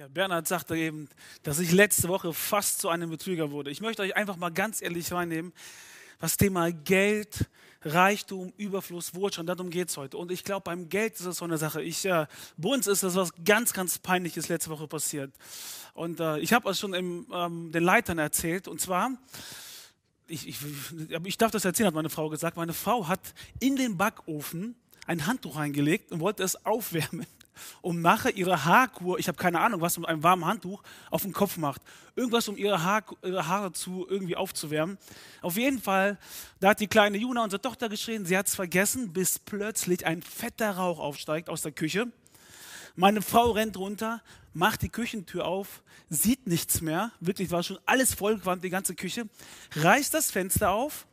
Ja, Bernhard sagte eben, dass ich letzte Woche fast zu einem Betrüger wurde. Ich möchte euch einfach mal ganz ehrlich reinnehmen, was Thema Geld, Reichtum, Überfluss, Wohlstand, darum geht es heute. Und ich glaube, beim Geld ist das so eine Sache. Ich, äh, bei uns ist das was ganz, ganz Peinliches letzte Woche passiert. Und äh, ich habe es schon im, ähm, den Leitern erzählt. Und zwar, ich, ich, ich darf das erzählen, hat meine Frau gesagt. Meine Frau hat in den Backofen ein Handtuch reingelegt und wollte es aufwärmen um nachher ihre Haarkur, ich habe keine Ahnung, was mit einem warmen Handtuch auf den Kopf macht. Irgendwas, um ihre, Haar, ihre Haare zu irgendwie aufzuwärmen. Auf jeden Fall, da hat die kleine Juna, unsere Tochter, geschrien, sie hat es vergessen, bis plötzlich ein fetter Rauch aufsteigt aus der Küche. Meine Frau rennt runter, macht die Küchentür auf, sieht nichts mehr, wirklich war schon alles vollgewandt, die ganze Küche, reißt das Fenster auf,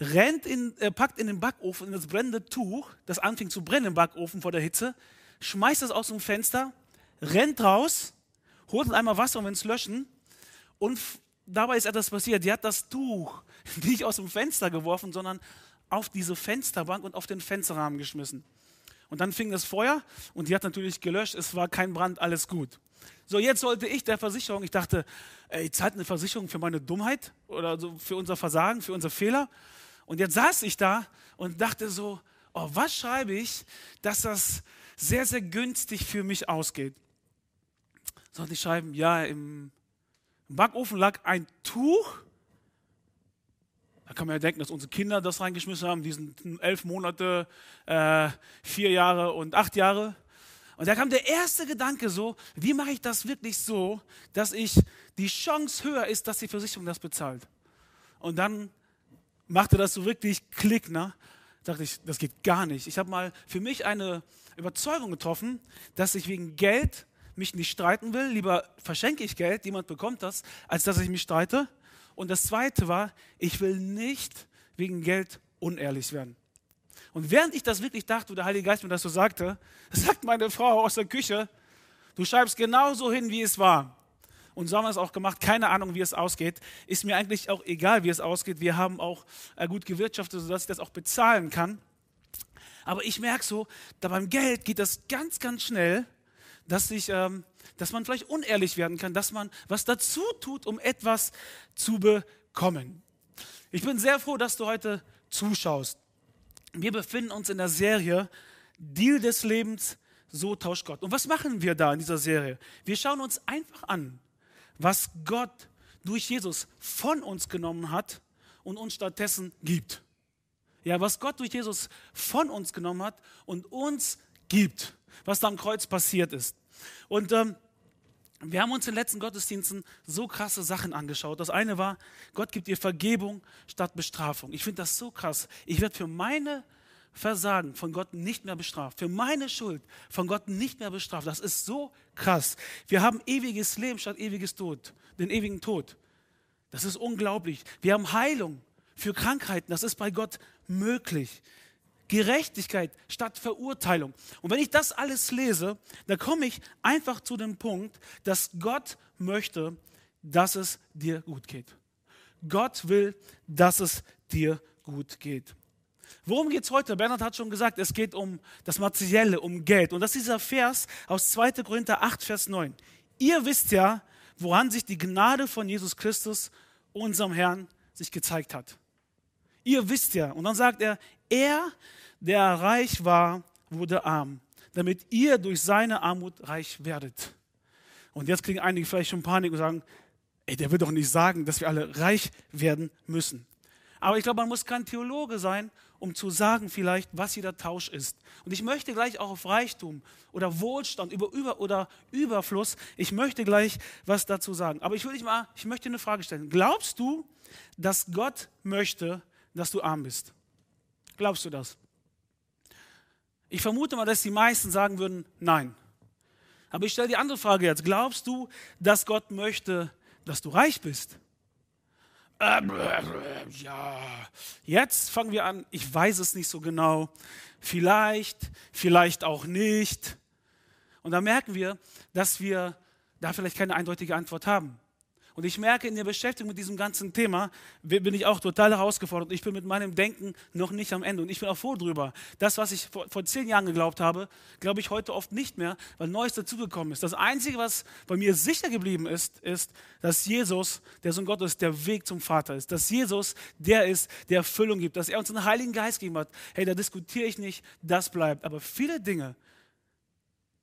rennt in, äh, packt in den Backofen in das brennende Tuch, das anfing zu brennen im Backofen vor der Hitze, schmeißt es aus dem Fenster, rennt raus, holt einmal Wasser, um es zu löschen. Und dabei ist etwas passiert. Die hat das Tuch nicht aus dem Fenster geworfen, sondern auf diese Fensterbank und auf den Fensterrahmen geschmissen. Und dann fing das Feuer und die hat natürlich gelöscht. Es war kein Brand, alles gut. So, jetzt sollte ich der Versicherung, ich dachte, ey, zahlt eine Versicherung für meine Dummheit oder so für unser Versagen, für unser Fehler. Und jetzt saß ich da und dachte so, oh, was schreibe ich, dass das sehr, sehr günstig für mich ausgeht. Sollte ich schreiben, ja, im Backofen lag ein Tuch. Da kann man ja denken, dass unsere Kinder das reingeschmissen haben, diesen elf Monate, äh, vier Jahre und acht Jahre. Und da kam der erste Gedanke so, wie mache ich das wirklich so, dass ich die Chance höher ist, dass die Versicherung das bezahlt. Und dann machte das so wirklich Klick, ne? dachte ich, das geht gar nicht. Ich habe mal für mich eine Überzeugung getroffen, dass ich wegen Geld mich nicht streiten will. Lieber verschenke ich Geld, jemand bekommt das, als dass ich mich streite. Und das Zweite war, ich will nicht wegen Geld unehrlich werden. Und während ich das wirklich dachte, wo der Heilige Geist mir das so sagte, sagt meine Frau aus der Küche, du schreibst genauso hin, wie es war. Und so haben wir es auch gemacht. Keine Ahnung, wie es ausgeht. Ist mir eigentlich auch egal, wie es ausgeht. Wir haben auch äh, gut gewirtschaftet, sodass ich das auch bezahlen kann. Aber ich merke so, da beim Geld geht das ganz, ganz schnell, dass, ich, ähm, dass man vielleicht unehrlich werden kann, dass man was dazu tut, um etwas zu bekommen. Ich bin sehr froh, dass du heute zuschaust. Wir befinden uns in der Serie Deal des Lebens, so tauscht Gott. Und was machen wir da in dieser Serie? Wir schauen uns einfach an, was Gott durch Jesus von uns genommen hat und uns stattdessen gibt. Ja, was Gott durch Jesus von uns genommen hat und uns gibt, was da am Kreuz passiert ist. Und ähm, wir haben uns in den letzten Gottesdiensten so krasse Sachen angeschaut. Das eine war, Gott gibt dir Vergebung statt Bestrafung. Ich finde das so krass. Ich werde für meine Versagen von Gott nicht mehr bestraft. Für meine Schuld von Gott nicht mehr bestraft. Das ist so krass. Wir haben ewiges Leben statt ewiges Tod, den ewigen Tod. Das ist unglaublich. Wir haben Heilung für Krankheiten. Das ist bei Gott möglich. Gerechtigkeit statt Verurteilung. Und wenn ich das alles lese, dann komme ich einfach zu dem Punkt, dass Gott möchte, dass es dir gut geht. Gott will, dass es dir gut geht. Worum geht es heute? Bernhard hat schon gesagt, es geht um das Materielle, um Geld. Und das ist dieser Vers aus 2. Korinther 8, Vers 9. Ihr wisst ja, woran sich die Gnade von Jesus Christus, unserem Herrn, sich gezeigt hat. Ihr wisst ja. Und dann sagt er, er, der reich war, wurde arm, damit ihr durch seine Armut reich werdet. Und jetzt kriegen einige vielleicht schon Panik und sagen, ey, der will doch nicht sagen, dass wir alle reich werden müssen. Aber ich glaube, man muss kein Theologe sein, um zu sagen vielleicht, was hier der Tausch ist. Und ich möchte gleich auch auf Reichtum oder Wohlstand über, über, oder Überfluss, ich möchte gleich was dazu sagen. Aber ich will dich mal, ich möchte eine Frage stellen. Glaubst du, dass Gott möchte, dass du arm bist? Glaubst du das? Ich vermute mal, dass die meisten sagen würden, nein. Aber ich stelle die andere Frage jetzt. Glaubst du, dass Gott möchte, dass du reich bist? Ähm, ja, jetzt fangen wir an, ich weiß es nicht so genau, vielleicht, vielleicht auch nicht. Und da merken wir, dass wir da vielleicht keine eindeutige Antwort haben. Und ich merke, in der Beschäftigung mit diesem ganzen Thema bin ich auch total herausgefordert. Ich bin mit meinem Denken noch nicht am Ende. Und ich bin auch froh drüber. Das, was ich vor, vor zehn Jahren geglaubt habe, glaube ich heute oft nicht mehr, weil Neues dazugekommen ist. Das Einzige, was bei mir sicher geblieben ist, ist, dass Jesus, der Sohn Gottes, der Weg zum Vater ist. Dass Jesus der ist, der Erfüllung gibt. Dass er uns einen Heiligen Geist gegeben hat. Hey, da diskutiere ich nicht, das bleibt. Aber viele Dinge,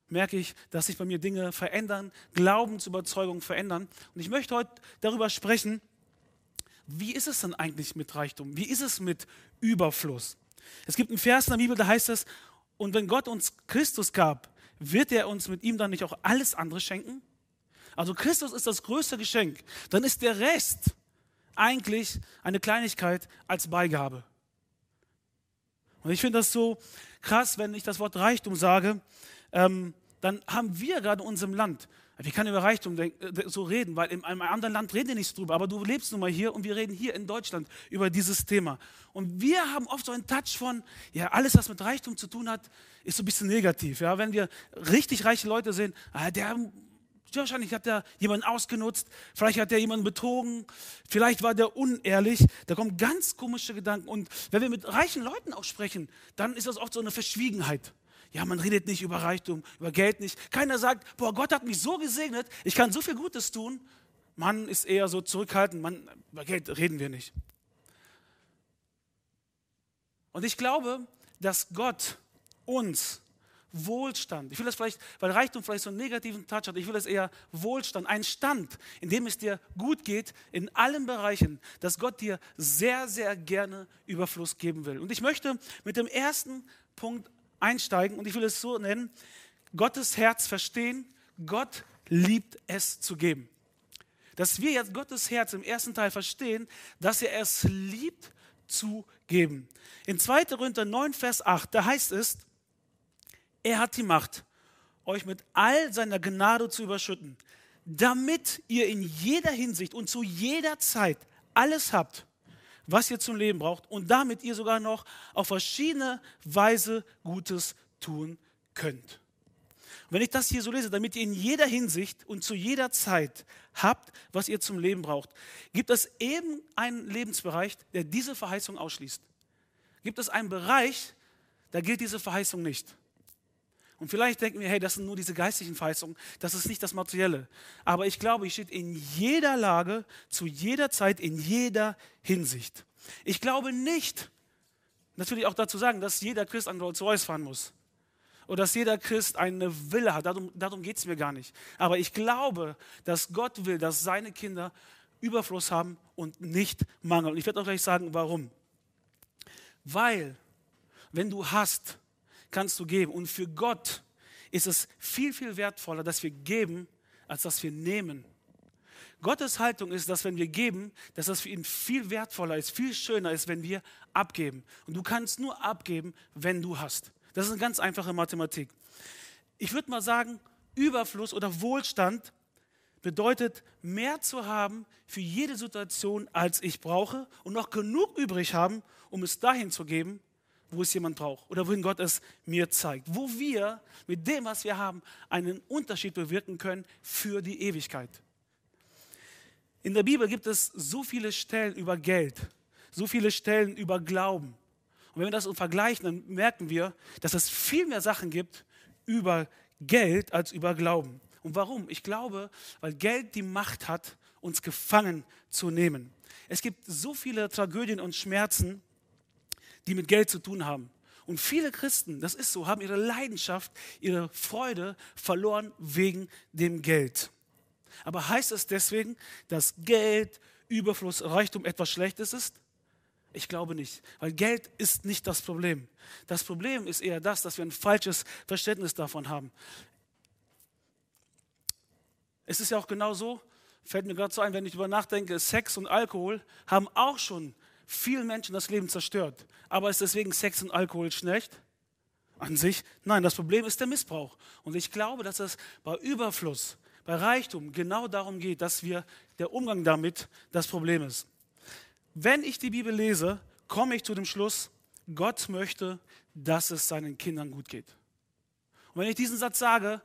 merke ich, dass sich bei mir Dinge verändern, Glaubensüberzeugungen verändern. Und ich möchte heute darüber sprechen, wie ist es denn eigentlich mit Reichtum? Wie ist es mit Überfluss? Es gibt einen Vers in der Bibel, da heißt es, und wenn Gott uns Christus gab, wird er uns mit ihm dann nicht auch alles andere schenken? Also Christus ist das größte Geschenk. Dann ist der Rest eigentlich eine Kleinigkeit als Beigabe. Und ich finde das so krass, wenn ich das Wort Reichtum sage, ähm, dann haben wir gerade in unserem Land, wir können über Reichtum äh, so reden, weil in einem anderen Land reden wir nicht drüber, aber du lebst nun mal hier und wir reden hier in Deutschland über dieses Thema. Und wir haben oft so einen Touch von, ja, alles, was mit Reichtum zu tun hat, ist so ein bisschen negativ. Ja? Wenn wir richtig reiche Leute sehen, ah, der wahrscheinlich hat der jemanden ausgenutzt, vielleicht hat der jemanden betrogen, vielleicht war der unehrlich. Da kommen ganz komische Gedanken. Und wenn wir mit reichen Leuten auch sprechen, dann ist das oft so eine Verschwiegenheit. Ja, man redet nicht über Reichtum, über Geld nicht. Keiner sagt, boah, Gott hat mich so gesegnet, ich kann so viel Gutes tun. Man ist eher so zurückhaltend, man, über Geld reden wir nicht. Und ich glaube, dass Gott uns Wohlstand, ich will das vielleicht, weil Reichtum vielleicht so einen negativen Touch hat, ich will das eher Wohlstand, ein Stand, in dem es dir gut geht, in allen Bereichen, dass Gott dir sehr, sehr gerne Überfluss geben will. Und ich möchte mit dem ersten Punkt einsteigen und ich will es so nennen, Gottes Herz verstehen, Gott liebt es zu geben. Dass wir jetzt Gottes Herz im ersten Teil verstehen, dass er es liebt zu geben. In 2. Korinther 9, Vers 8, da heißt es, er hat die Macht, euch mit all seiner Gnade zu überschütten, damit ihr in jeder Hinsicht und zu jeder Zeit alles habt, was ihr zum Leben braucht und damit ihr sogar noch auf verschiedene Weise Gutes tun könnt. Und wenn ich das hier so lese, damit ihr in jeder Hinsicht und zu jeder Zeit habt, was ihr zum Leben braucht, gibt es eben einen Lebensbereich, der diese Verheißung ausschließt. Gibt es einen Bereich, da gilt diese Verheißung nicht. Und vielleicht denken wir, hey, das sind nur diese geistlichen Verheißungen, das ist nicht das Materielle. Aber ich glaube, ich steht in jeder Lage, zu jeder Zeit, in jeder Hinsicht. Ich glaube nicht, natürlich auch dazu sagen, dass jeder Christ an Rolls-Royce fahren muss. Oder dass jeder Christ eine Wille hat. Darum, darum geht es mir gar nicht. Aber ich glaube, dass Gott will, dass seine Kinder Überfluss haben und nicht Mangel. Und ich werde auch gleich sagen, warum. Weil, wenn du hast, kannst du geben. Und für Gott ist es viel, viel wertvoller, dass wir geben, als dass wir nehmen. Gottes Haltung ist, dass wenn wir geben, dass das für ihn viel wertvoller ist, viel schöner ist, wenn wir abgeben. Und du kannst nur abgeben, wenn du hast. Das ist eine ganz einfache Mathematik. Ich würde mal sagen, Überfluss oder Wohlstand bedeutet, mehr zu haben für jede Situation, als ich brauche und noch genug übrig haben, um es dahin zu geben, wo es jemand braucht oder wohin Gott es mir zeigt. Wo wir mit dem, was wir haben, einen Unterschied bewirken können für die Ewigkeit. In der Bibel gibt es so viele Stellen über Geld, so viele Stellen über Glauben. Und wenn wir das vergleichen, dann merken wir, dass es viel mehr Sachen gibt über Geld als über Glauben. Und warum? Ich glaube, weil Geld die Macht hat, uns gefangen zu nehmen. Es gibt so viele Tragödien und Schmerzen, die mit Geld zu tun haben. Und viele Christen, das ist so, haben ihre Leidenschaft, ihre Freude verloren wegen dem Geld. Aber heißt es deswegen, dass Geld, Überfluss, Reichtum etwas Schlechtes ist? Ich glaube nicht, weil Geld ist nicht das Problem. Das Problem ist eher das, dass wir ein falsches Verständnis davon haben. Es ist ja auch genau so, fällt mir gerade so ein, wenn ich darüber nachdenke, Sex und Alkohol haben auch schon vielen Menschen das Leben zerstört. Aber ist deswegen Sex und Alkohol schlecht? An sich? Nein, das Problem ist der Missbrauch. Und ich glaube, dass es bei Überfluss, bei Reichtum genau darum geht, dass wir der Umgang damit das Problem ist. Wenn ich die Bibel lese, komme ich zu dem Schluss, Gott möchte, dass es seinen Kindern gut geht. Und wenn ich diesen Satz sage,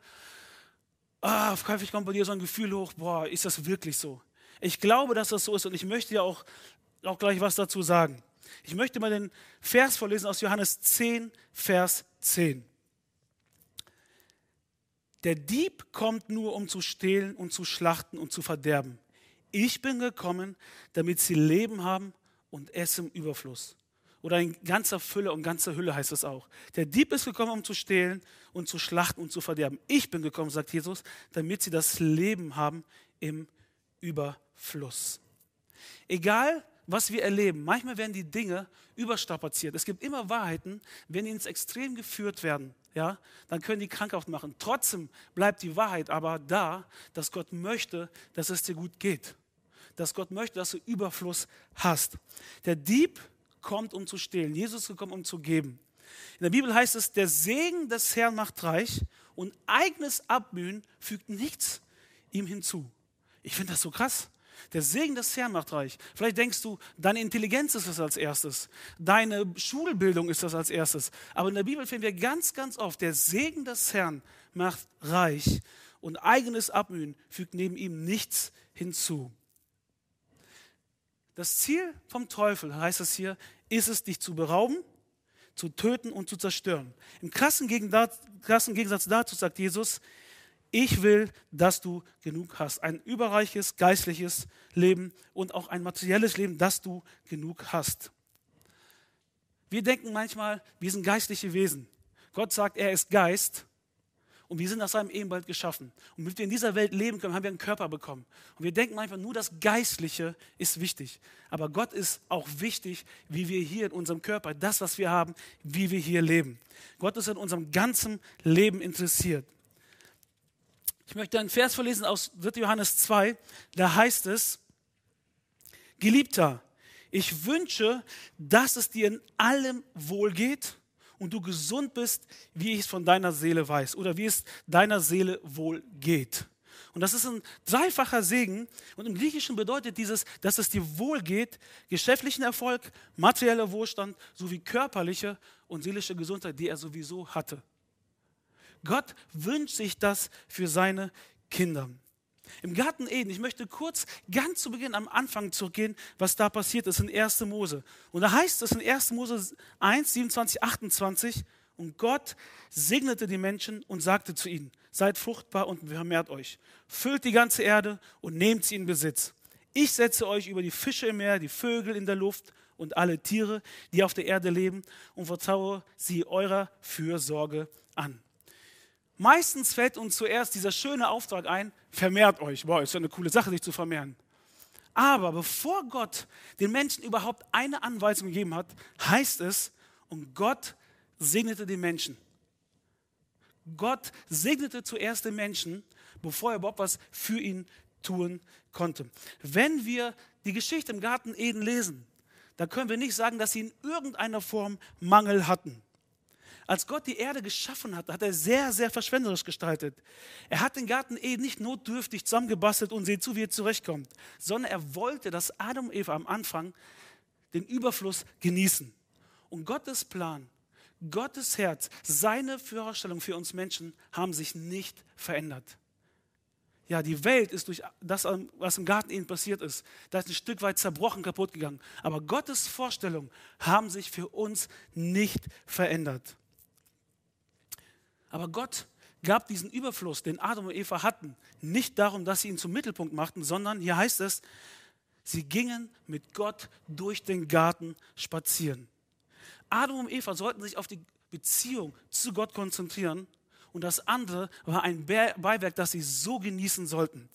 ah, häufig kommt bei dir so ein Gefühl hoch, boah, ist das wirklich so? Ich glaube, dass das so ist und ich möchte ja auch, auch gleich was dazu sagen. Ich möchte mal den Vers vorlesen aus Johannes 10, Vers 10. Der Dieb kommt nur, um zu stehlen und zu schlachten und zu verderben. Ich bin gekommen, damit sie Leben haben und es im Überfluss. Oder in ganzer Fülle und ganzer Hülle heißt es auch. Der Dieb ist gekommen, um zu stehlen und zu schlachten und zu verderben. Ich bin gekommen, sagt Jesus, damit sie das Leben haben im Überfluss. Egal, was wir erleben, manchmal werden die Dinge überstrapaziert. Es gibt immer Wahrheiten, wenn die ins Extrem geführt werden, ja, dann können die krankhaft machen. Trotzdem bleibt die Wahrheit aber da, dass Gott möchte, dass es dir gut geht. Dass Gott möchte, dass du Überfluss hast. Der Dieb kommt, um zu stehlen. Jesus ist gekommen, um zu geben. In der Bibel heißt es, der Segen des Herrn macht reich und eigenes Abmühen fügt nichts ihm hinzu. Ich finde das so krass. Der Segen des Herrn macht reich. Vielleicht denkst du, deine Intelligenz ist das als erstes, deine Schulbildung ist das als erstes. Aber in der Bibel finden wir ganz, ganz oft, der Segen des Herrn macht reich und eigenes Abmühen fügt neben ihm nichts hinzu. Das Ziel vom Teufel, heißt es hier, ist es, dich zu berauben, zu töten und zu zerstören. Im krassen Gegensatz dazu sagt Jesus, ich will, dass du genug hast. Ein überreiches geistliches Leben und auch ein materielles Leben, dass du genug hast. Wir denken manchmal, wir sind geistliche Wesen. Gott sagt, er ist Geist und wir sind aus seinem Ebenbild geschaffen. Und damit wir in dieser Welt leben können, haben wir einen Körper bekommen. Und wir denken manchmal, nur das Geistliche ist wichtig. Aber Gott ist auch wichtig, wie wir hier in unserem Körper, das, was wir haben, wie wir hier leben. Gott ist in unserem ganzen Leben interessiert. Ich möchte einen Vers verlesen aus 3. Johannes 2. Da heißt es, Geliebter, ich wünsche, dass es dir in allem wohlgeht und du gesund bist, wie ich es von deiner Seele weiß oder wie es deiner Seele wohl geht. Und das ist ein dreifacher Segen. Und im Griechischen bedeutet dieses, dass es dir wohl geht, geschäftlichen Erfolg, materieller Wohlstand sowie körperliche und seelische Gesundheit, die er sowieso hatte. Gott wünscht sich das für seine Kinder. Im Garten Eden, ich möchte kurz ganz zu Beginn am Anfang zurückgehen, was da passiert ist in 1. Mose. Und da heißt es in 1. Mose 1, 27, 28, und Gott segnete die Menschen und sagte zu ihnen, seid fruchtbar und vermehrt euch, füllt die ganze Erde und nehmt sie in Besitz. Ich setze euch über die Fische im Meer, die Vögel in der Luft und alle Tiere, die auf der Erde leben, und vertraue sie eurer Fürsorge an. Meistens fällt uns zuerst dieser schöne Auftrag ein, vermehrt euch. Boah, ist ja eine coole Sache, sich zu vermehren. Aber bevor Gott den Menschen überhaupt eine Anweisung gegeben hat, heißt es, und Gott segnete den Menschen. Gott segnete zuerst den Menschen, bevor er überhaupt was für ihn tun konnte. Wenn wir die Geschichte im Garten Eden lesen, dann können wir nicht sagen, dass sie in irgendeiner Form Mangel hatten. Als Gott die Erde geschaffen hat, hat er sehr, sehr verschwenderisch gestaltet. Er hat den Garten Eden nicht notdürftig zusammengebastelt und seht zu, wie er zurechtkommt, sondern er wollte, dass Adam und Eva am Anfang den Überfluss genießen. Und Gottes Plan, Gottes Herz, seine Vorstellung für uns Menschen haben sich nicht verändert. Ja, die Welt ist durch das, was im Garten Eden passiert ist, da ist ein Stück weit zerbrochen, kaputt gegangen. Aber Gottes Vorstellungen haben sich für uns nicht verändert. Aber Gott gab diesen Überfluss, den Adam und Eva hatten, nicht darum, dass sie ihn zum Mittelpunkt machten, sondern hier heißt es, sie gingen mit Gott durch den Garten spazieren. Adam und Eva sollten sich auf die Beziehung zu Gott konzentrieren und das andere war ein Beiwerk, das sie so genießen sollten.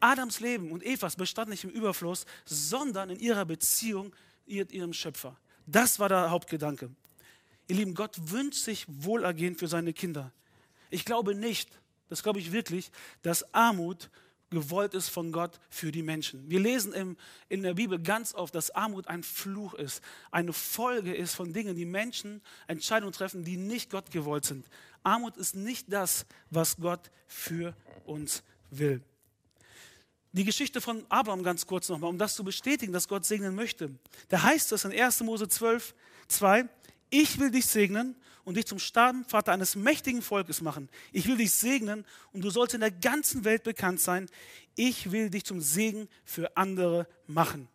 Adams Leben und Evas bestand nicht im Überfluss, sondern in ihrer Beziehung mit ihrem Schöpfer. Das war der Hauptgedanke. Ihr Lieben, Gott wünscht sich Wohlergehen für seine Kinder. Ich glaube nicht, das glaube ich wirklich, dass Armut gewollt ist von Gott für die Menschen. Wir lesen im, in der Bibel ganz oft, dass Armut ein Fluch ist, eine Folge ist von Dingen, die Menschen Entscheidungen treffen, die nicht Gott gewollt sind. Armut ist nicht das, was Gott für uns will. Die Geschichte von Abraham ganz kurz nochmal, um das zu bestätigen, dass Gott segnen möchte. Da heißt es in 1. Mose 12, 2, Ich will dich segnen und dich zum Stammvater eines mächtigen Volkes machen. Ich will dich segnen und du sollst in der ganzen Welt bekannt sein. Ich will dich zum Segen für andere machen.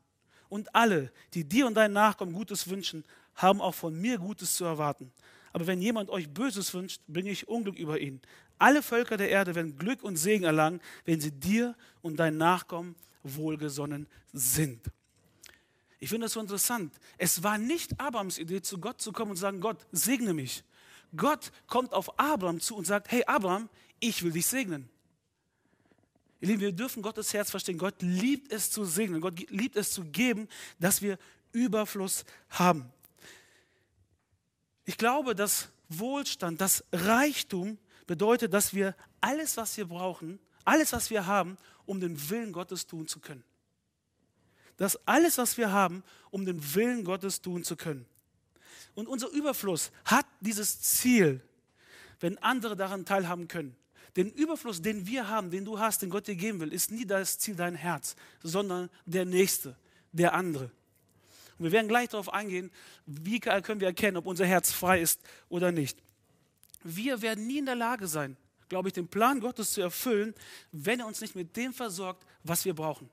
Und alle, die dir und deinen Nachkommen Gutes wünschen, haben auch von mir Gutes zu erwarten. Aber wenn jemand euch Böses wünscht, bringe ich Unglück über ihn. Alle Völker der Erde werden Glück und Segen erlangen, wenn sie dir und deinen Nachkommen wohlgesonnen sind. Ich finde das so interessant. Es war nicht Abrams Idee, zu Gott zu kommen und zu sagen, Gott, segne mich. Gott kommt auf Abraham zu und sagt, hey Abraham, ich will dich segnen. Ihr Lieben, wir dürfen Gottes Herz verstehen. Gott liebt es zu segnen. Gott liebt es zu geben, dass wir Überfluss haben. Ich glaube, dass Wohlstand, dass Reichtum bedeutet, dass wir alles, was wir brauchen, alles, was wir haben, um den Willen Gottes tun zu können. Das alles, was wir haben, um den Willen Gottes tun zu können. Und unser Überfluss hat dieses Ziel, wenn andere daran teilhaben können. Den Überfluss, den wir haben, den du hast, den Gott dir geben will, ist nie das Ziel dein Herz, sondern der Nächste, der andere. Und wir werden gleich darauf eingehen, wie können wir erkennen, ob unser Herz frei ist oder nicht. Wir werden nie in der Lage sein, glaube ich, den Plan Gottes zu erfüllen, wenn er uns nicht mit dem versorgt, was wir brauchen.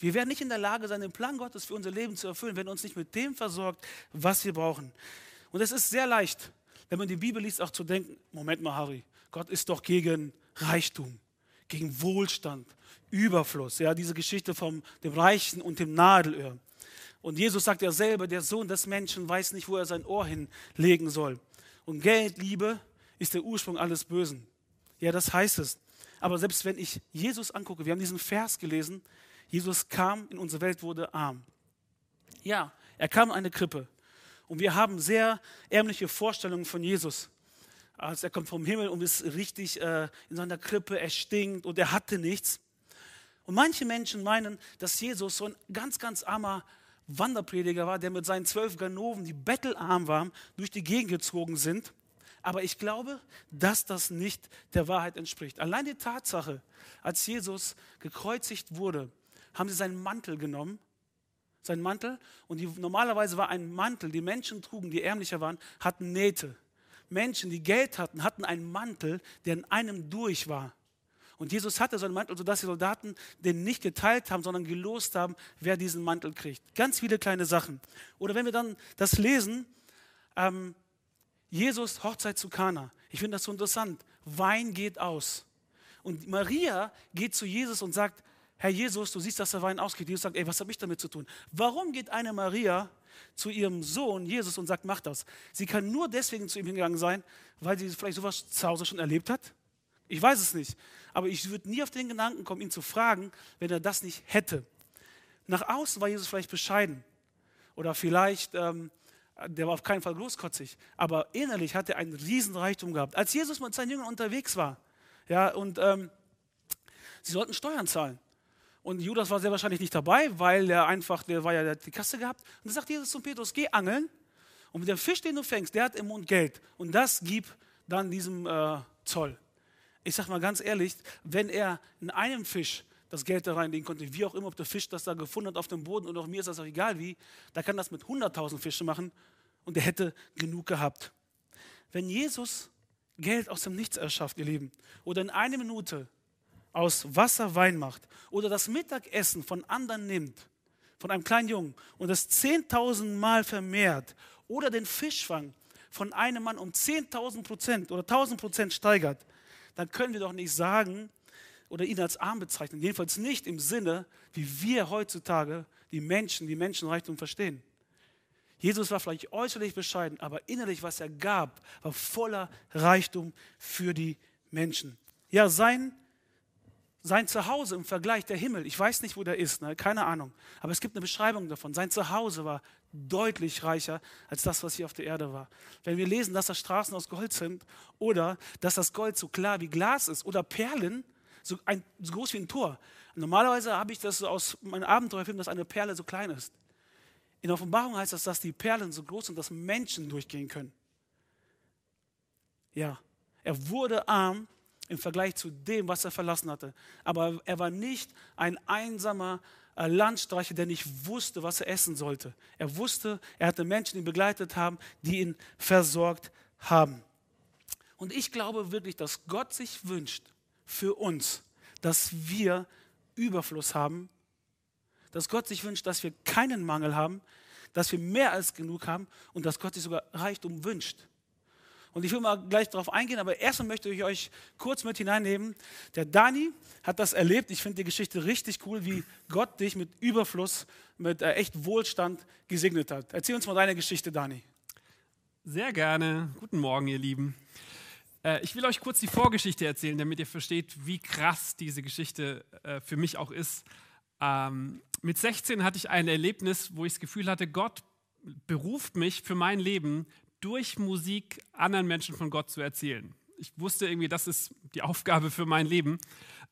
Wir werden nicht in der Lage sein, den Plan Gottes für unser Leben zu erfüllen, wenn er uns nicht mit dem versorgt, was wir brauchen. Und es ist sehr leicht, wenn man die Bibel liest, auch zu denken, Moment mal, Harry, Gott ist doch gegen Reichtum, gegen Wohlstand, Überfluss. Ja, diese Geschichte vom dem Reichen und dem Nadelöhr. Und Jesus sagt ja selber, der Sohn des Menschen weiß nicht, wo er sein Ohr hinlegen soll. Und Geld, Liebe ist der Ursprung alles Bösen. Ja, das heißt es. Aber selbst wenn ich Jesus angucke, wir haben diesen Vers gelesen, Jesus kam in unsere Welt, wurde arm. Ja, er kam in eine Krippe. Und wir haben sehr ärmliche Vorstellungen von Jesus. Also er kommt vom Himmel und ist richtig äh, in seiner Krippe, er stinkt und er hatte nichts. Und manche Menschen meinen, dass Jesus so ein ganz, ganz armer Wanderprediger war, der mit seinen zwölf Ganoven, die bettelarm waren, durch die Gegend gezogen sind. Aber ich glaube, dass das nicht der Wahrheit entspricht. Allein die Tatsache, als Jesus gekreuzigt wurde, haben sie seinen Mantel genommen, seinen Mantel, und die, normalerweise war ein Mantel, die Menschen trugen, die ärmlicher waren, hatten Nähte. Menschen, die Geld hatten, hatten einen Mantel, der in einem durch war. Und Jesus hatte so einen Mantel, sodass die Soldaten den nicht geteilt haben, sondern gelost haben, wer diesen Mantel kriegt. Ganz viele kleine Sachen. Oder wenn wir dann das lesen, ähm, Jesus Hochzeit zu Kana. Ich finde das so interessant. Wein geht aus. Und Maria geht zu Jesus und sagt, Herr Jesus, du siehst, dass der Wein ausgeht. Jesus sagt, ey, was habe ich damit zu tun? Warum geht eine Maria zu ihrem Sohn Jesus und sagt, mach das? Sie kann nur deswegen zu ihm hingegangen sein, weil sie vielleicht sowas zu Hause schon erlebt hat. Ich weiß es nicht. Aber ich würde nie auf den Gedanken kommen, ihn zu fragen, wenn er das nicht hätte. Nach außen war Jesus vielleicht bescheiden. Oder vielleicht, ähm, der war auf keinen Fall großkotzig. Aber innerlich hat er einen Riesenreichtum gehabt. Als Jesus mit seinen Jüngern unterwegs war, ja, und ähm, sie sollten Steuern zahlen. Und Judas war sehr wahrscheinlich nicht dabei, weil er einfach, der war ja der hat die Kasse gehabt. Und dann sagt Jesus zu Petrus, geh angeln und mit dem Fisch, den du fängst, der hat im Mund Geld. Und das gib dann diesem äh, Zoll. Ich sage mal ganz ehrlich, wenn er in einem Fisch das Geld da reinlegen konnte, wie auch immer, ob der Fisch das da gefunden hat auf dem Boden und auch mir ist das auch egal wie, da kann das mit 100.000 Fischen machen und er hätte genug gehabt. Wenn Jesus Geld aus dem Nichts erschafft, ihr Lieben, oder in einer Minute aus Wasser Wein macht oder das Mittagessen von anderen nimmt, von einem kleinen Jungen und das 10.000 Mal vermehrt oder den Fischfang von einem Mann um 10.000 Prozent oder 1.000 Prozent steigert, dann können wir doch nicht sagen oder ihn als arm bezeichnen. Jedenfalls nicht im Sinne, wie wir heutzutage die Menschen, die Menschenreichtum verstehen. Jesus war vielleicht äußerlich bescheiden, aber innerlich, was er gab, war voller Reichtum für die Menschen. Ja, sein sein Zuhause im Vergleich der Himmel, ich weiß nicht, wo der ist, ne? keine Ahnung, aber es gibt eine Beschreibung davon. Sein Zuhause war deutlich reicher als das, was hier auf der Erde war. Wenn wir lesen, dass das Straßen aus Gold sind oder dass das Gold so klar wie Glas ist oder Perlen, so, ein, so groß wie ein Tor. Normalerweise habe ich das aus meinem Abenteuerfilm, dass eine Perle so klein ist. In Offenbarung heißt das, dass die Perlen so groß sind, dass Menschen durchgehen können. Ja, er wurde arm im Vergleich zu dem, was er verlassen hatte. Aber er war nicht ein einsamer äh, Landstreicher, der nicht wusste, was er essen sollte. Er wusste, er hatte Menschen, die ihn begleitet haben, die ihn versorgt haben. Und ich glaube wirklich, dass Gott sich wünscht für uns, dass wir Überfluss haben, dass Gott sich wünscht, dass wir keinen Mangel haben, dass wir mehr als genug haben und dass Gott sich sogar Reichtum wünscht. Und ich will mal gleich darauf eingehen, aber erstmal möchte ich euch kurz mit hineinnehmen. Der Dani hat das erlebt. Ich finde die Geschichte richtig cool, wie Gott dich mit Überfluss, mit äh, echt Wohlstand gesegnet hat. Erzähl uns mal deine Geschichte, Dani. Sehr gerne. Guten Morgen, ihr Lieben. Äh, ich will euch kurz die Vorgeschichte erzählen, damit ihr versteht, wie krass diese Geschichte äh, für mich auch ist. Ähm, mit 16 hatte ich ein Erlebnis, wo ich das Gefühl hatte, Gott beruft mich für mein Leben, durch Musik anderen Menschen von Gott zu erzählen. Ich wusste irgendwie, das ist die Aufgabe für mein Leben.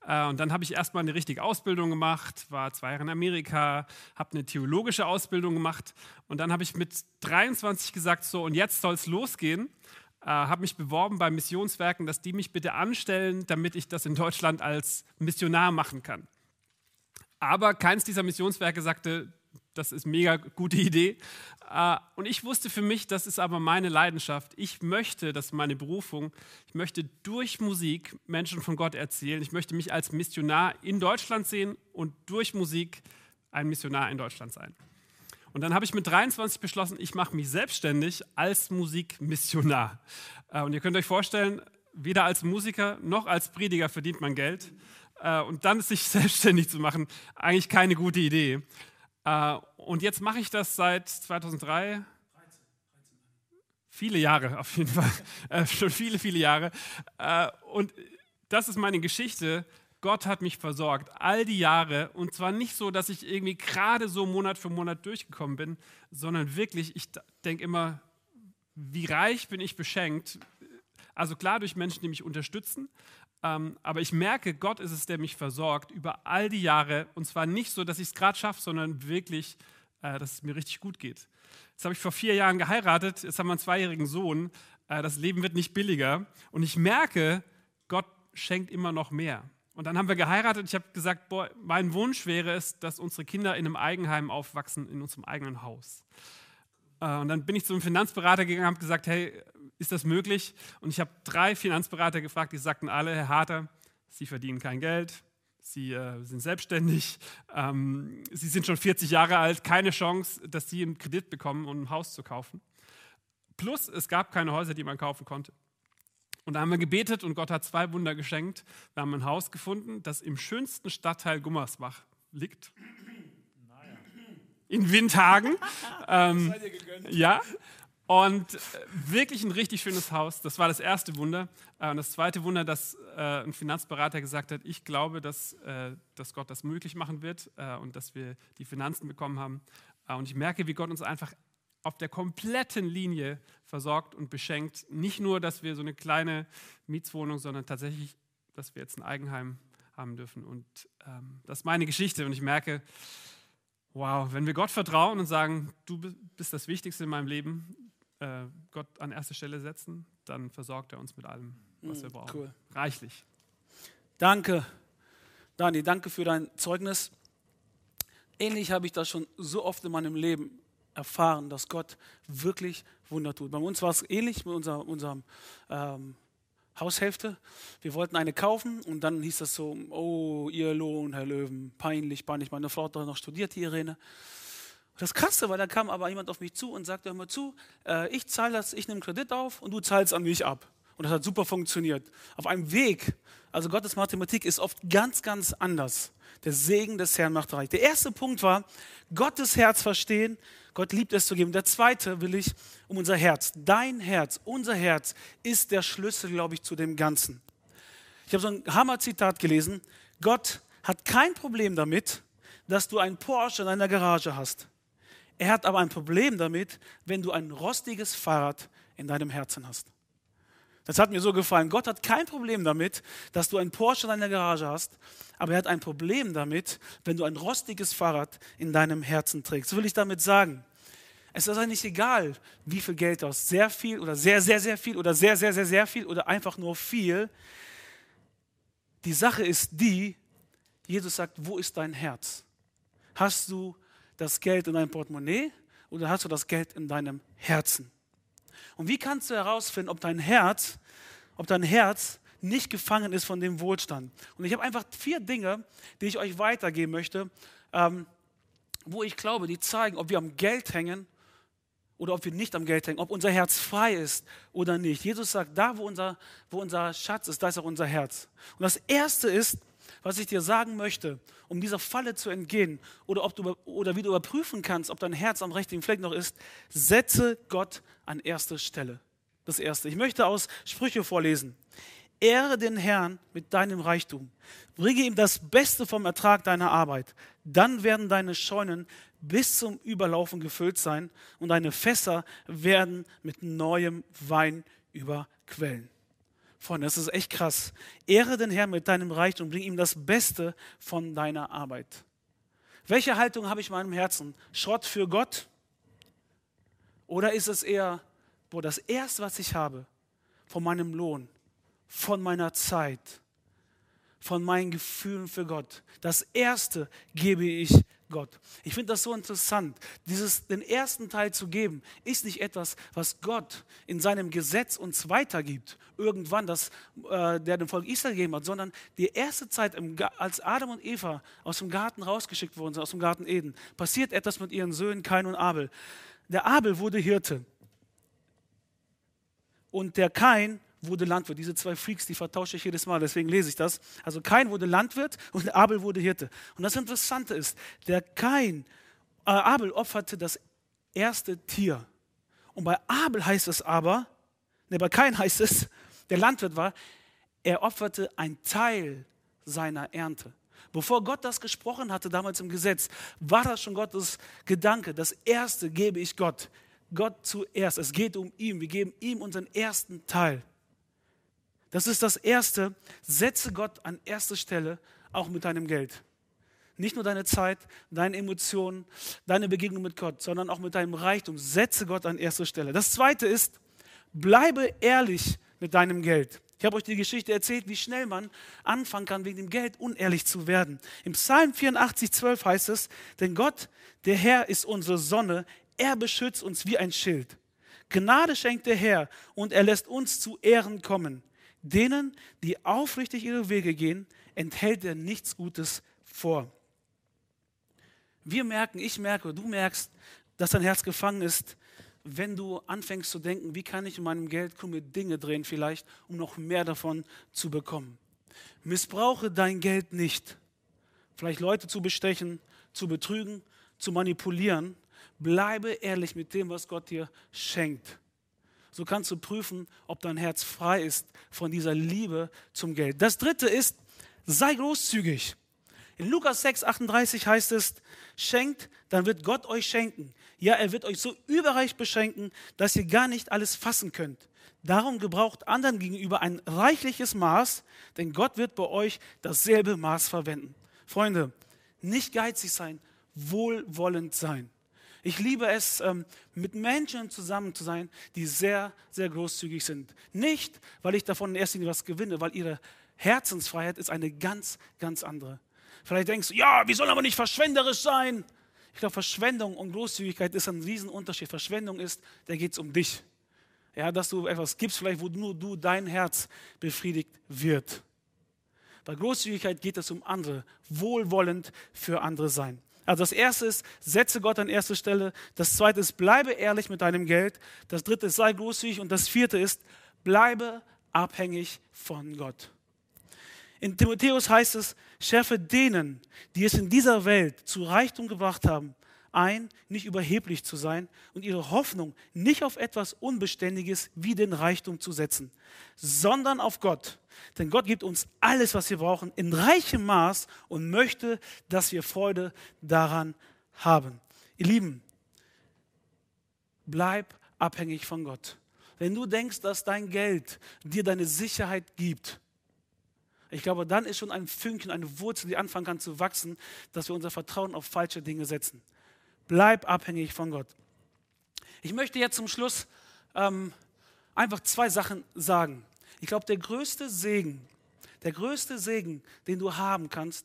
Äh, und dann habe ich erstmal eine richtige Ausbildung gemacht, war zwei Jahre in Amerika, habe eine theologische Ausbildung gemacht. Und dann habe ich mit 23 gesagt, so, und jetzt soll es losgehen. Äh, habe mich beworben bei Missionswerken, dass die mich bitte anstellen, damit ich das in Deutschland als Missionar machen kann. Aber keins dieser Missionswerke sagte, das ist mega gute Idee. Äh, und ich wusste für mich, das ist aber meine Leidenschaft. Ich möchte, das ist meine Berufung, ich möchte durch Musik Menschen von Gott erzählen. Ich möchte mich als Missionar in Deutschland sehen und durch Musik ein Missionar in Deutschland sein. Und dann habe ich mit 23 beschlossen, ich mache mich selbstständig als Musikmissionar. Äh, und ihr könnt euch vorstellen, weder als Musiker noch als Prediger verdient man Geld. Äh, und dann sich selbstständig zu machen, eigentlich keine gute Idee. Äh, und jetzt mache ich das seit 2003. Viele Jahre auf jeden Fall, äh, schon viele, viele Jahre. Äh, und das ist meine Geschichte. Gott hat mich versorgt, all die Jahre. Und zwar nicht so, dass ich irgendwie gerade so Monat für Monat durchgekommen bin, sondern wirklich, ich denke immer, wie reich bin ich beschenkt. Also klar durch Menschen, die mich unterstützen, ähm, aber ich merke, Gott ist es, der mich versorgt über all die Jahre. Und zwar nicht so, dass ich es gerade schaffe, sondern wirklich, äh, dass es mir richtig gut geht. Jetzt habe ich vor vier Jahren geheiratet, jetzt haben wir einen zweijährigen Sohn. Äh, das Leben wird nicht billiger. Und ich merke, Gott schenkt immer noch mehr. Und dann haben wir geheiratet. Ich habe gesagt, boah, mein Wunsch wäre es, dass unsere Kinder in einem Eigenheim aufwachsen, in unserem eigenen Haus. Äh, und dann bin ich zu einem Finanzberater gegangen und habe gesagt, hey, ist das möglich? Und ich habe drei Finanzberater gefragt, die sagten alle, Herr Harter, Sie verdienen kein Geld, Sie äh, sind selbstständig, ähm, Sie sind schon 40 Jahre alt, keine Chance, dass Sie einen Kredit bekommen, um ein Haus zu kaufen. Plus, es gab keine Häuser, die man kaufen konnte. Und da haben wir gebetet und Gott hat zwei Wunder geschenkt. Wir haben ein Haus gefunden, das im schönsten Stadtteil Gummersbach liegt. In Windhagen. ähm, ja, und äh, wirklich ein richtig schönes Haus. Das war das erste Wunder. Äh, und das zweite Wunder, dass äh, ein Finanzberater gesagt hat, ich glaube, dass, dass Gott das möglich machen wird und dass wir die Finanzen bekommen haben. Und ich merke, wie Gott uns einfach auf der kompletten Linie versorgt und beschenkt. Nicht nur, dass wir so eine kleine Mietswohnung, sondern tatsächlich, dass wir jetzt ein Eigenheim haben dürfen. Und ähm, das ist meine Geschichte. Und ich merke, wow, wenn wir Gott vertrauen und sagen, du bist das Wichtigste in meinem Leben, äh, Gott an erste Stelle setzen, dann versorgt er uns mit allem, was wir mm, brauchen. Cool. Reichlich. Danke, Dani, danke für dein Zeugnis. Ähnlich habe ich das schon so oft in meinem Leben erfahren, dass Gott wirklich Wunder tut. Bei uns war es ähnlich mit unserer, unserem ähm, Haushälfte. Wir wollten eine kaufen und dann hieß das so, oh, ihr Lohn, Herr Löwen, peinlich, peinlich. Meine Frau hat doch noch studiert, die Irene. Das Krasse war, da kam aber jemand auf mich zu und sagte, mal zu, äh, ich zahle das, ich nehme Kredit auf und du zahlst an mich ab. Und das hat super funktioniert. Auf einem Weg, also Gottes Mathematik ist oft ganz, ganz anders. Der Segen des Herrn macht reich. Der erste Punkt war, Gottes Herz verstehen. Gott liebt es zu geben. Der zweite will ich um unser Herz. Dein Herz, unser Herz ist der Schlüssel, glaube ich, zu dem Ganzen. Ich habe so ein Hammer-Zitat gelesen. Gott hat kein Problem damit, dass du einen Porsche in deiner Garage hast. Er hat aber ein Problem damit, wenn du ein rostiges Fahrrad in deinem Herzen hast. Das hat mir so gefallen. Gott hat kein Problem damit, dass du ein Porsche in deiner Garage hast, aber er hat ein Problem damit, wenn du ein rostiges Fahrrad in deinem Herzen trägst. So will ich damit sagen. Es ist eigentlich egal, wie viel Geld du hast. Sehr viel oder sehr, sehr, sehr viel oder sehr, sehr, sehr, sehr viel oder einfach nur viel. Die Sache ist die, Jesus sagt, wo ist dein Herz? Hast du das Geld in deinem Portemonnaie oder hast du das Geld in deinem Herzen? Und wie kannst du herausfinden, ob dein Herz, ob dein Herz nicht gefangen ist von dem Wohlstand? Und ich habe einfach vier Dinge, die ich euch weitergeben möchte, ähm, wo ich glaube, die zeigen, ob wir am Geld hängen oder ob wir nicht am Geld hängen, ob unser Herz frei ist oder nicht. Jesus sagt, da wo unser, wo unser Schatz ist, da ist auch unser Herz. Und das Erste ist, was ich dir sagen möchte, um dieser Falle zu entgehen oder, ob du, oder wie du überprüfen kannst, ob dein Herz am richtigen Fleck noch ist, setze Gott an erste Stelle. Das Erste. Ich möchte aus Sprüche vorlesen. Ehre den Herrn mit deinem Reichtum. Bringe ihm das Beste vom Ertrag deiner Arbeit. Dann werden deine Scheunen bis zum Überlaufen gefüllt sein und deine Fässer werden mit neuem Wein überquellen. Freunde, das ist echt krass. Ehre den Herrn mit deinem Reichtum, bring ihm das Beste von deiner Arbeit. Welche Haltung habe ich in meinem Herzen? Schrott für Gott? Oder ist es eher, boah, das Erste, was ich habe, von meinem Lohn, von meiner Zeit, von meinen Gefühlen für Gott, das Erste gebe ich Gott. Ich finde das so interessant. Dieses, den ersten Teil zu geben, ist nicht etwas, was Gott in seinem Gesetz uns weitergibt, irgendwann, das, äh, der dem Volk Israel gegeben hat, sondern die erste Zeit, im, als Adam und Eva aus dem Garten rausgeschickt wurden, aus dem Garten Eden, passiert etwas mit ihren Söhnen Kain und Abel. Der Abel wurde Hirte und der Kain wurde Landwirt. Diese zwei Freaks, die vertausche ich jedes Mal, deswegen lese ich das. Also Kain wurde Landwirt und Abel wurde Hirte. Und das Interessante ist, der Kain, äh, Abel opferte das erste Tier. Und bei Abel heißt es aber, ne, bei Kain heißt es, der Landwirt war, er opferte ein Teil seiner Ernte. Bevor Gott das gesprochen hatte damals im Gesetz, war das schon Gottes Gedanke. Das Erste gebe ich Gott. Gott zuerst. Es geht um ihn. Wir geben ihm unseren ersten Teil. Das ist das Erste. Setze Gott an erste Stelle, auch mit deinem Geld. Nicht nur deine Zeit, deine Emotionen, deine Begegnung mit Gott, sondern auch mit deinem Reichtum. Setze Gott an erste Stelle. Das Zweite ist, bleibe ehrlich mit deinem Geld. Ich habe euch die Geschichte erzählt, wie schnell man anfangen kann, wegen dem Geld unehrlich zu werden. Im Psalm 84, 12 heißt es, denn Gott, der Herr, ist unsere Sonne, er beschützt uns wie ein Schild. Gnade schenkt der Herr und er lässt uns zu Ehren kommen. Denen, die aufrichtig ihre Wege gehen, enthält er nichts Gutes vor. Wir merken, ich merke, du merkst, dass dein Herz gefangen ist, wenn du anfängst zu denken, wie kann ich in meinem Geld krumme Dinge drehen vielleicht, um noch mehr davon zu bekommen. Missbrauche dein Geld nicht. Vielleicht Leute zu bestechen, zu betrügen, zu manipulieren. Bleibe ehrlich mit dem, was Gott dir schenkt so kannst du prüfen, ob dein Herz frei ist von dieser Liebe zum Geld. Das dritte ist, sei großzügig. In Lukas 6, 38 heißt es, schenkt, dann wird Gott euch schenken. Ja, er wird euch so überreich beschenken, dass ihr gar nicht alles fassen könnt. Darum gebraucht anderen gegenüber ein reichliches Maß, denn Gott wird bei euch dasselbe Maß verwenden. Freunde, nicht geizig sein, wohlwollend sein. Ich liebe es, ähm, mit Menschen zusammen zu sein, die sehr, sehr großzügig sind. Nicht, weil ich davon in erster Linie was gewinne, weil ihre Herzensfreiheit ist eine ganz, ganz andere. Vielleicht denkst du, ja, wir sollen aber nicht verschwenderisch sein. Ich glaube, Verschwendung und Großzügigkeit ist ein Riesenunterschied. Verschwendung ist, da geht es um dich. Ja, dass du etwas gibst, vielleicht wo nur du, dein Herz befriedigt wird. Bei Großzügigkeit geht es um andere, wohlwollend für andere sein. Also das erste ist, setze Gott an erste Stelle. Das zweite ist, bleibe ehrlich mit deinem Geld. Das dritte ist, sei großzügig. Und das vierte ist, bleibe abhängig von Gott. In Timotheus heißt es, schärfe denen, die es in dieser Welt zu Reichtum gebracht haben, ein, nicht überheblich zu sein und ihre Hoffnung nicht auf etwas Unbeständiges wie den Reichtum zu setzen, sondern auf Gott. Denn Gott gibt uns alles, was wir brauchen, in reichem Maß und möchte, dass wir Freude daran haben. Ihr Lieben, bleib abhängig von Gott. Wenn du denkst, dass dein Geld dir deine Sicherheit gibt, ich glaube, dann ist schon ein Fünkchen, eine Wurzel, die anfangen kann zu wachsen, dass wir unser Vertrauen auf falsche Dinge setzen. Bleib abhängig von Gott. Ich möchte jetzt zum Schluss ähm, einfach zwei Sachen sagen. Ich glaube, der größte Segen, der größte Segen, den du haben kannst,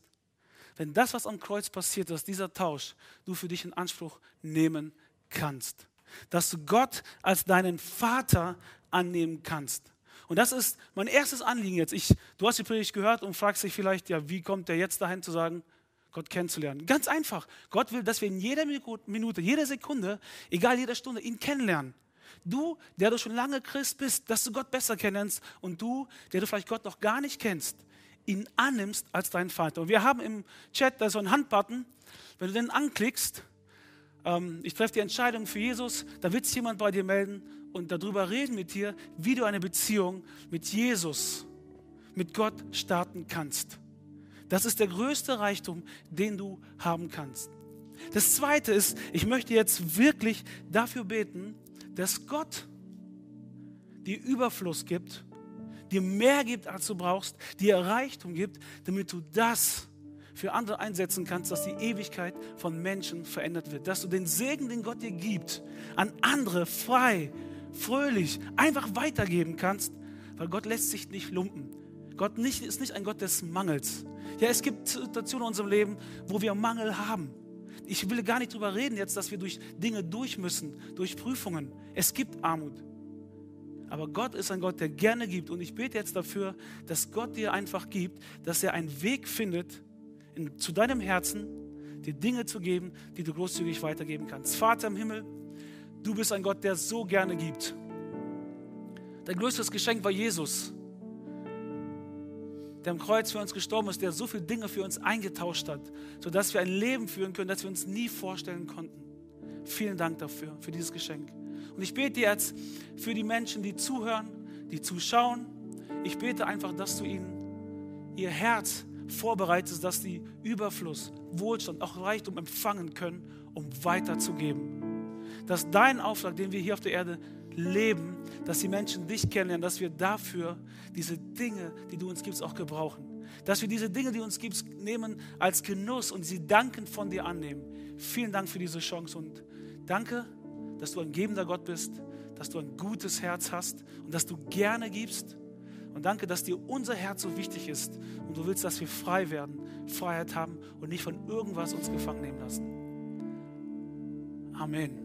wenn das, was am Kreuz passiert ist, dieser Tausch, du für dich in Anspruch nehmen kannst. Dass du Gott als deinen Vater annehmen kannst. Und das ist mein erstes Anliegen jetzt. Ich, du hast die Predigt gehört und fragst dich vielleicht, ja, wie kommt der jetzt dahin zu sagen, Gott kennenzulernen? Ganz einfach. Gott will, dass wir in jeder Minute, jeder Sekunde, egal jeder Stunde, ihn kennenlernen. Du, der du schon lange Christ bist, dass du Gott besser kennst und du, der du vielleicht Gott noch gar nicht kennst, ihn annimmst als deinen Vater. Und wir haben im Chat da so einen Handbutton. Wenn du den anklickst, ähm, ich treffe die Entscheidung für Jesus, da wird sich jemand bei dir melden und darüber reden mit dir, wie du eine Beziehung mit Jesus, mit Gott starten kannst. Das ist der größte Reichtum, den du haben kannst. Das Zweite ist, ich möchte jetzt wirklich dafür beten, dass Gott dir Überfluss gibt, dir mehr gibt, als du brauchst, dir Reichtum gibt, damit du das für andere einsetzen kannst, dass die Ewigkeit von Menschen verändert wird. Dass du den Segen, den Gott dir gibt, an andere frei, fröhlich, einfach weitergeben kannst, weil Gott lässt sich nicht lumpen. Gott nicht, ist nicht ein Gott des Mangels. Ja, es gibt Situationen in unserem Leben, wo wir Mangel haben. Ich will gar nicht darüber reden jetzt, dass wir durch Dinge durch müssen, durch Prüfungen. Es gibt Armut. Aber Gott ist ein Gott, der gerne gibt. Und ich bete jetzt dafür, dass Gott dir einfach gibt, dass er einen Weg findet, in, zu deinem Herzen, dir Dinge zu geben, die du großzügig weitergeben kannst. Vater im Himmel, du bist ein Gott, der so gerne gibt. Dein größtes Geschenk war Jesus, der am Kreuz für uns gestorben ist, der so viele Dinge für uns eingetauscht hat, sodass wir ein Leben führen können, das wir uns nie vorstellen konnten. Vielen Dank dafür, für dieses Geschenk. Und ich bete jetzt für die Menschen, die zuhören, die zuschauen. Ich bete einfach, dass du ihnen ihr Herz vorbereitest, dass sie Überfluss, Wohlstand, auch Reichtum empfangen können, um weiterzugeben. Dass dein Auftrag, den wir hier auf der Erde leben, dass die Menschen dich kennenlernen, dass wir dafür diese Dinge, die du uns gibst, auch gebrauchen. Dass wir diese Dinge, die du uns gibst, nehmen als Genuss und sie dankend von dir annehmen. Vielen Dank für diese Chance und danke, dass du ein gebender Gott bist, dass du ein gutes Herz hast und dass du gerne gibst und danke, dass dir unser Herz so wichtig ist und du willst, dass wir frei werden, Freiheit haben und nicht von irgendwas uns gefangen nehmen lassen. Amen.